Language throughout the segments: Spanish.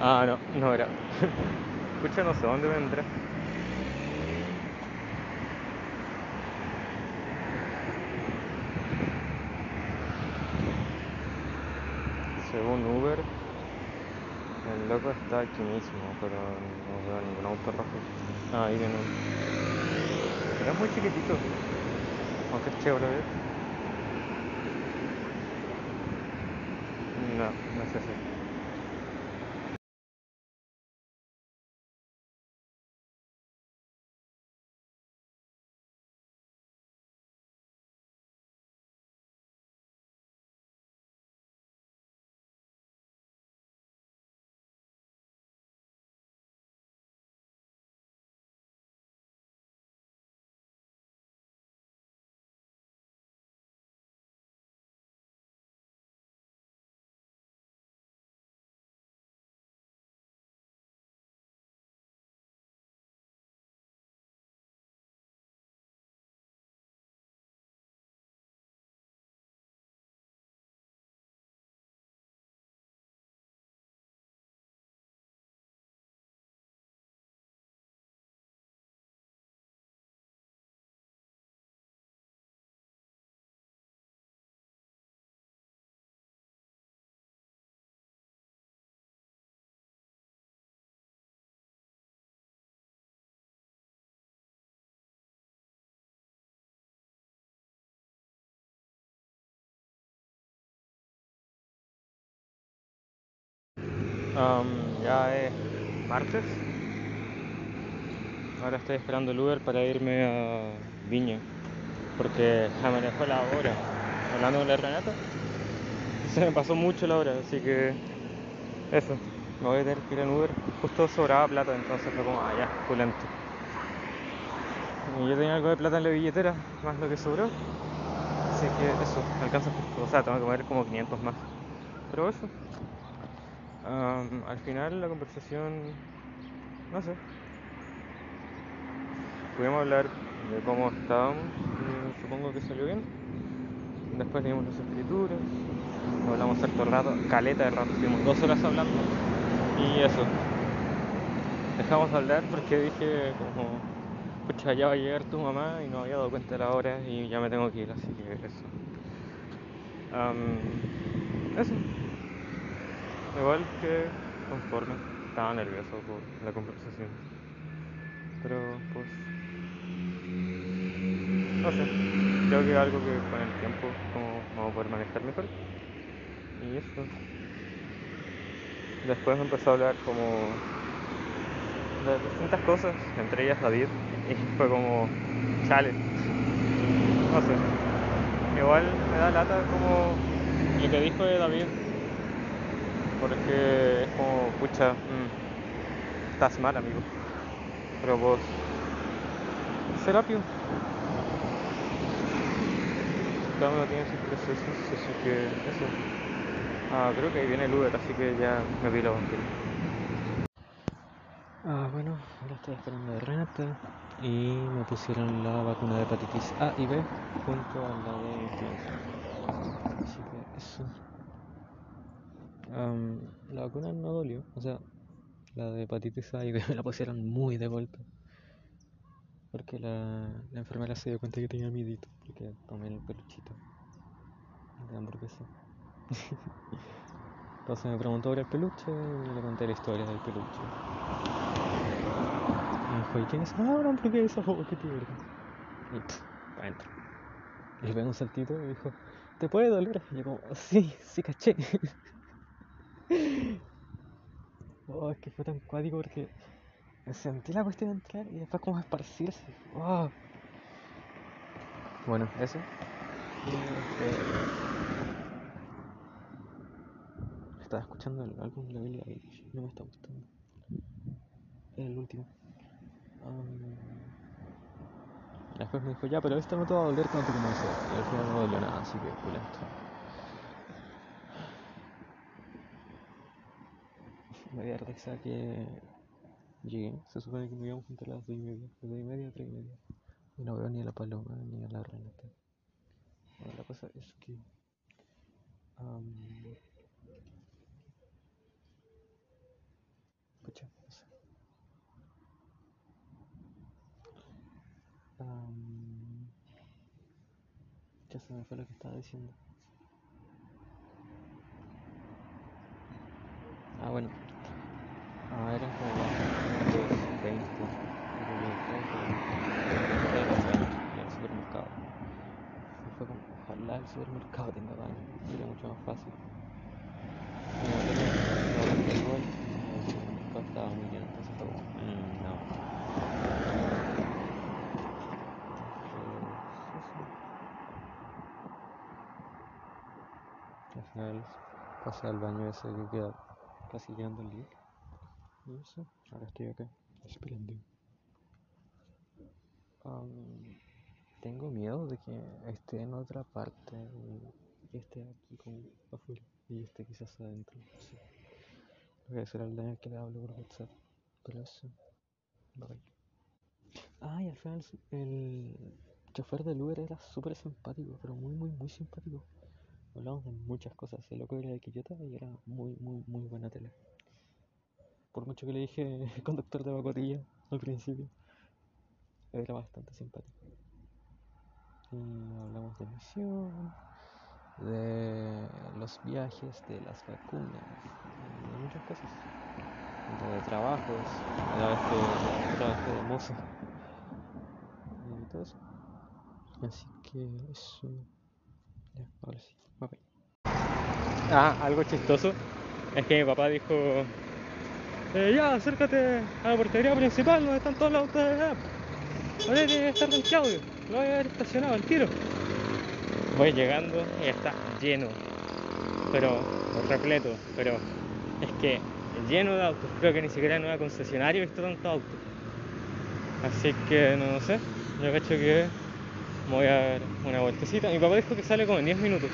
Ah, no, no era. Escucha, no sé dónde vendrá. Según Uber, el loco está aquí mismo, pero no veo ningún auto rojo. Ah, ahí viene uno. Pero es muy chiquitito. Aunque es Chevrolet. No, no es ese. Ya es martes. Ahora estoy esperando el Uber para irme a Viña. Porque ya me dejó la hora. Hablando con la Renata. Se me pasó mucho la hora, así que eso. Me voy a tener que ir en Uber. Justo sobraba plata, entonces fue como, ah, ya, pulento. Y yo tenía algo de plata en la billetera, más lo que sobró. Así que eso, alcanza justo. O sea, tengo que poner como 500 más. Pero eso. Am, al final la conversación, no sé, pudimos hablar de cómo estábamos, supongo que salió bien. Después leímos las escrituras, hablamos harto rato, caleta de rato, estuvimos dos horas hablando y eso. Dejamos de hablar porque dije como, pucha, ya va a llegar tu mamá y no había dado cuenta de la hora y ya me tengo que ir, así que eso. Eso. Igual que conforme, estaba nervioso por la conversación. Pero pues, no sé, creo que algo que con el tiempo como vamos a poder manejar mejor. Y eso. Después empezó a hablar como de distintas cosas, entre ellas David, y fue como, chale, no sé. Igual me da lata como lo que dijo de David, porque es como, pucha, mm, estás mal, amigo. Pero vos, serapio, cada uno tiene sus procesos, así que eso. Ah, creo que ahí viene el Uber, así que ya me vi la vampiro. Ah, bueno, ahora estoy esperando a Renata y me pusieron la vacuna de hepatitis A y B junto a la de influenza. Así que eso. Am, la vacuna no dolió, o sea, la de hepatitis A y B me la pusieron muy de golpe. Porque la, enfermera se dio cuenta que tenía miedito, porque tomé el peluchito de hamburguesa. Entonces me preguntó por el peluche y le conté la historia del peluche. Y me dijo, ¿y quién es? Ah, una hamburguesa, oh, qué tierno. Y pff, para adentro. Y le pegué un saltito y me dijo, ¿te puede doler? Y yo como, sí, sí caché. Oh, es que fue tan cuático porque sentí la cuestión entrar y después como esparcirse. Oh. Bueno, eso. Eh, estaba escuchando el álbum de Billie Eilish, no me está gustando. El último. Después me dijo, ya, pero esto no te va a doler tanto como eso. Y al final no dolió nada, así que pulento. Me dio risa que llegué, se supone que me íbamos juntos a las 2 y media, de 2 y media a 3 y media. Y no veo ni a la paloma ni a la Renata. Bueno, la cosa es que am, escuché, no sé. Um, ya se me fue lo que estaba diciendo. Ah, bueno. Ah, eran como las 20, en el supermercado. Y fue como, ojalá el supermercado tenga baño, sería mucho más fácil. No tenía, no tenía igual, el supermercado estaba muy lleno, entonces fue como, mmm, no. Al final pasé al baño ese que queda casi llegando el día. Y eso, ahora estoy acá, esperando. Um, tengo miedo de que esté en otra parte y esté aquí como afuera y esté quizás adentro. Lo voy a hacer al Daniel que le hablo por WhatsApp. Pero eso, bye. Ah, y al final el chofer del Uber era súper simpático, pero muy, muy, muy simpático. Hablamos de muchas cosas. El loco era de Quillota y era muy, muy, muy buena tele. Por mucho que le dije conductor de bacotilla al principio, era bastante simpático. Y hablamos de misión, de los viajes, de las vacunas, de muchas cosas. De trabajos, de que trabajé de moza. Y todo eso. Así que eso. Ya, ahora sí. Bye. Ah, algo chistoso es que mi papá dijo, eh, ya, acércate a la portería principal donde están todos los autos de la Ahora tiene que estar Don Claudio, lo voy a haber estacionado al tiro. Voy llegando y está lleno, pero repleto, pero es que lleno de autos. Creo que ni siquiera en una concesionaria he visto tantos autos. Así que no sé, yo cacho que me voy a dar una vueltecita. Mi papá dijo que sale como en 10 minutos.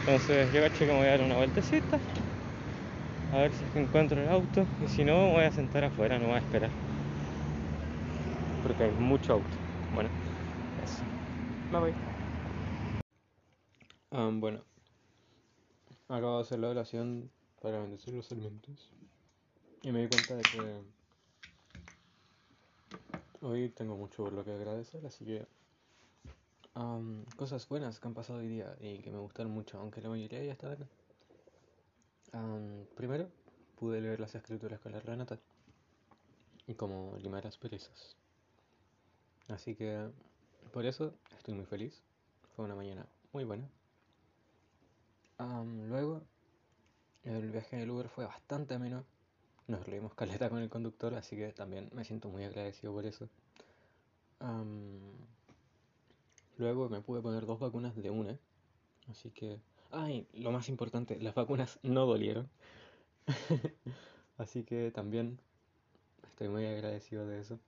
Entonces yo cacho que me voy a dar una vueltecita. A ver si es que encuentro el auto. Y si no, me voy a sentar afuera, no voy a esperar. Porque hay mucho auto. Bueno, eso. Me voy. Um, bueno, acabo de hacer la oración para bendecir los alimentos y me di cuenta de que hoy tengo mucho por lo que agradecer, así que um, cosas buenas que han pasado hoy día y que me gustaron mucho, aunque la mayoría ya acá. Um, primero, pude leer las escrituras con la Renata y como limar las perezas. Así que por eso estoy muy feliz. Fue una mañana muy buena. Luego, el viaje en el Uber fue bastante ameno. Nos reímos caleta con el conductor, así que también me siento muy agradecido por eso. Luego me pude poner dos vacunas de una. Así que... Ay, lo más importante, las vacunas no dolieron. así que también estoy muy agradecido de eso.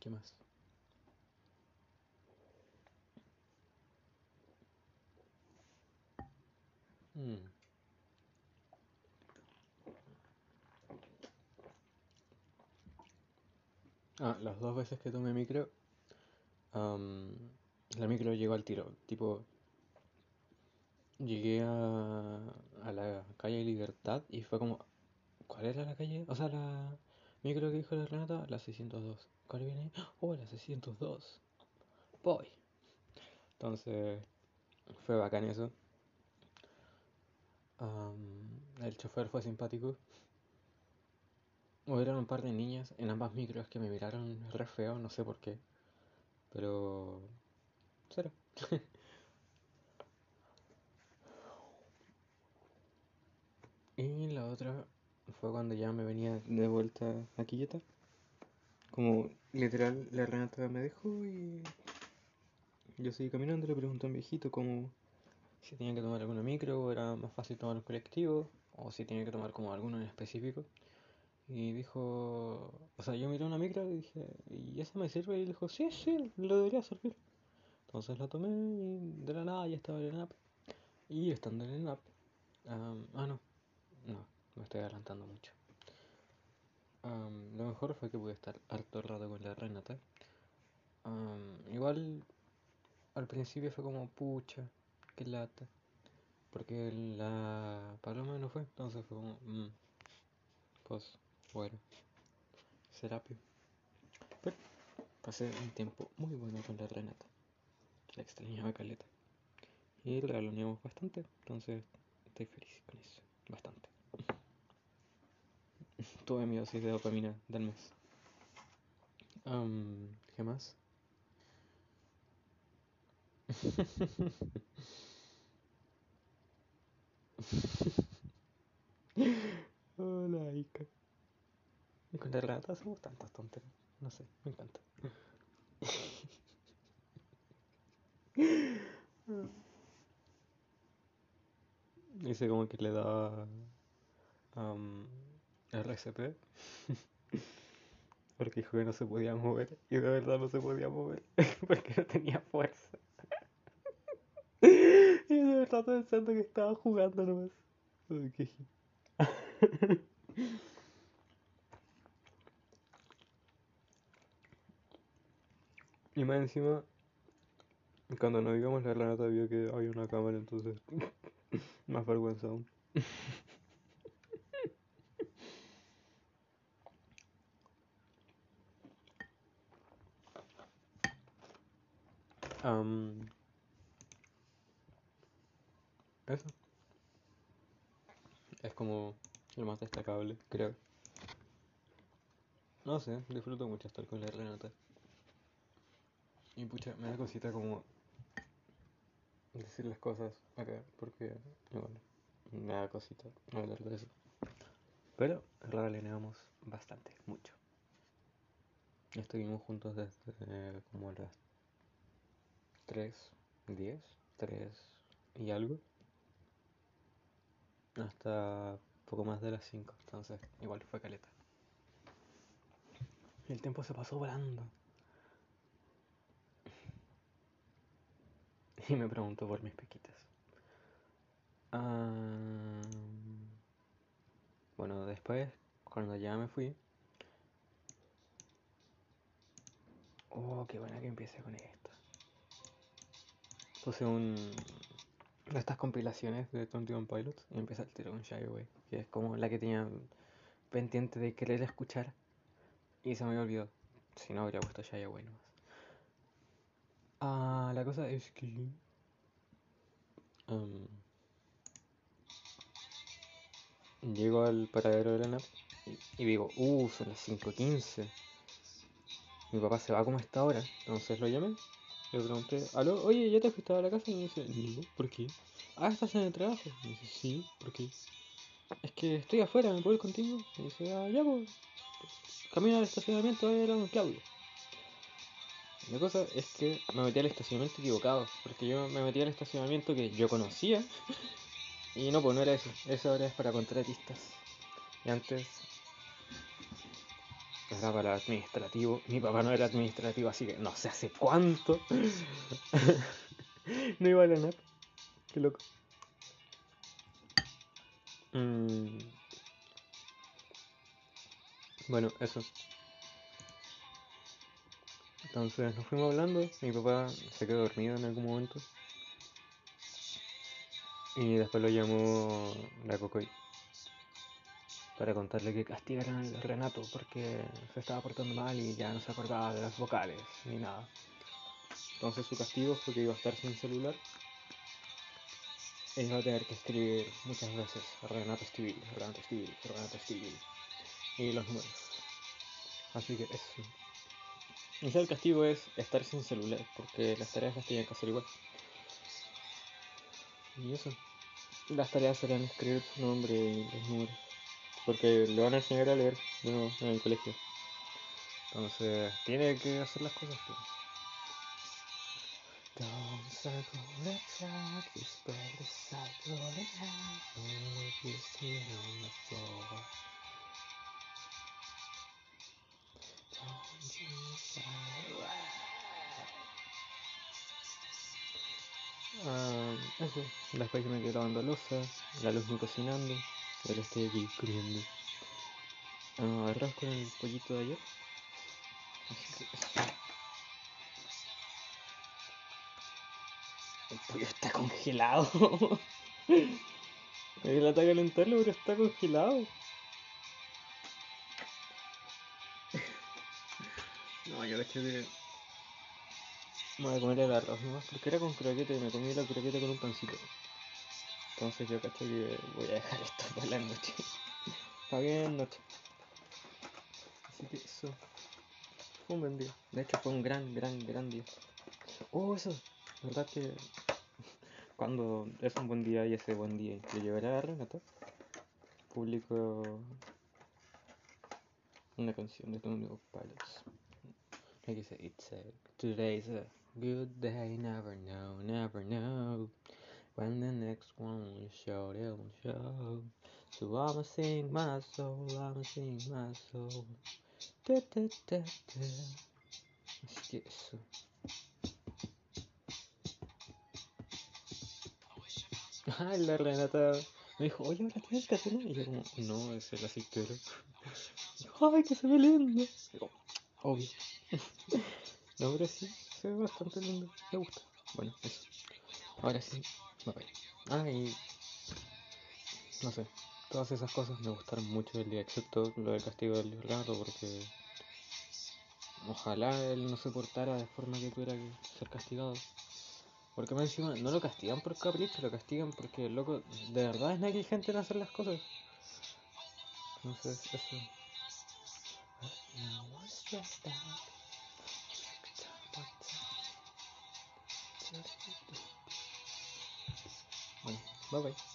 ¿Qué más? Mm. Ah, las dos veces que tomé micro, am, la micro llegó al tiro. Tipo, llegué a, a la calle Libertad y fue como, ¿cuál era la calle? O sea, la micro que dijo la Renata, la 602. ¿Cuál viene ahí? Oh, la 602. Voy. Entonces, fue bacán eso. El chofer fue simpático. Hubieron un par de niñas en ambas micros que me miraron re feo, no sé por qué. Pero... Cero. Y la otra fue cuando ya me venía de vuelta a Quillota. Como literal la Renata me dejó y yo seguí caminando, le pregunté a un viejito como si tenía que tomar alguna micro o era más fácil tomar un colectivo o si tenía que tomar como alguno en específico. Y dijo, o sea, yo miré una micro y dije, ¿y esa me sirve? Y dijo, sí, sí, le debería servir. Entonces la tomé y de la nada ya estaba en el app. Y estando en el app, am, ah, no, no, me estoy adelantando mucho. Am, lo mejor fue que pude estar harto rato con la Renata. Am, igual al principio fue como, pucha, qué lata. Porque la paloma no fue, entonces fue como, mm, pues, bueno, serapio. Pero pasé un tiempo muy bueno con la Renata. La extrañaba caleta. Y la aloneamos bastante, entonces estoy feliz con eso, bastante. Tuve mi dosis de dopamina del mes. Um, ¿Qué más? Hola, Ica. Y con la rata hacemos tantas tonterías. No sé, me encanta. Dice como que le da um, RCP porque dijo que no se podía mover y de verdad no se podía mover porque no tenía fuerza. y de verdad pensando que estaba jugando nomás. Y más encima, cuando nos íbamos la Renata vio que había una cámara, entonces más vergüenza aún. Am, eso es como lo más destacable, creo. No sé, disfruto mucho estar con la Renata. Y pucha, me da cosita como decir las cosas acá, porque, bueno, me da cosita hablar de eso. Pero regaleamos bastante, mucho. Estuvimos juntos desde como las 3, 10, 3 y algo. Hasta poco más de las 5, entonces igual fue caleta. El tiempo se pasó volando. Y me preguntó por mis pequitas. Ah, bueno, después, cuando ya me fui. Oh, qué buena que empiece con esto. Puse un. de estas compilaciones de 21 Pilots y empieza el tiro con Shy Away, que es como la que tenía pendiente de querer escuchar y se me olvidó. Si no, habría puesto Shy Away nomás. Ah, la cosa es que. um, llego al paradero de la nave y, y digo, uh, son las 5.15. Mi papá se va como a esta hora, entonces lo llamé. Le pregunté, aló, oye, ¿ya te fuiste a la casa? Y me dice, no, ¿por qué? Ah, ¿estás en el trabajo? Y me dice, sí, ¿por qué? Es que estoy afuera, ¿me puedo ir contigo? Y dice, ah, ya, pues. Camina al estacionamiento, era don Claudio. La cosa es que me metí al estacionamiento equivocado, porque yo me metí al estacionamiento que yo conocía y no, pues no era eso. Esa hora es para contratistas. Y antes era para administrativo. Mi papá no era administrativo, así que no sé hace cuánto. no iba a la NAP. Qué loco. Mm. Bueno, eso. Entonces nos fuimos hablando. Mi papá se quedó dormido en algún momento. Y después lo llamó la Cocoy para contarle que castigaran al Renato porque se estaba portando mal y ya no se acordaba de las vocales ni nada. Entonces su castigo fue que iba a estar sin celular e iba a tener que escribir muchas veces Renato Estivil, Renato Estivil, Renato Estivil y los números. Así que eso. Ya el castigo es estar sin celular porque las tareas las tenían que hacer igual. Y eso. Las tareas serán escribir su nombre y los números. Porque le van a enseñar a leer de nuevo en el colegio. Entonces, tiene que hacer las cosas. Pues. Don't circle the track, you spread the cycle around. All of you sit on the floor. Don't you sigh. Ah, eso. Después yo me quedé lavando losa, la luz me cocinando, ahora estoy aquí comiendo. Ah, arroz con el pollito de ayer. El pollo está congelado. El ataque a calentarlo, pero está congelado. No, yo cacho que. Me voy a comer el arroz nomás, porque era con croqueta y me comí la croqueta con un pancito. Entonces yo cacho que voy a dejar esto para la noche. Para bien noche. Así que eso. Fue un buen día. De hecho fue un gran, gran, gran día. Oh, eso. La verdad que cuando es un buen día y ese buen día le llevará a Renata, publico una canción de Tony Pilots. Like I said, it's a, today's a good day, never know, never know. When the next one will show, they will show. So I'ma sing my soul, I'ma sing my soul. Da, da, da. Así que eso. Ay, la Renata me dijo, oye, ahora tienes hacerlo. Y yo como, no, es el aceitero. Dijo, ay, que se ve lindo. Obvio. no, pero sí, se ve bastante lindo. Me gusta. Bueno, eso. Ahora sí, me. Ah, y... No sé, todas esas cosas me gustaron mucho del día, excepto lo del castigo del gato, porque... Ojalá él no se portara de forma que tuviera que ser castigado. Porque más encima no lo castigan por capricho, lo castigan porque el loco de verdad es negligente en hacer las cosas. Entonces, eso. Bye bye.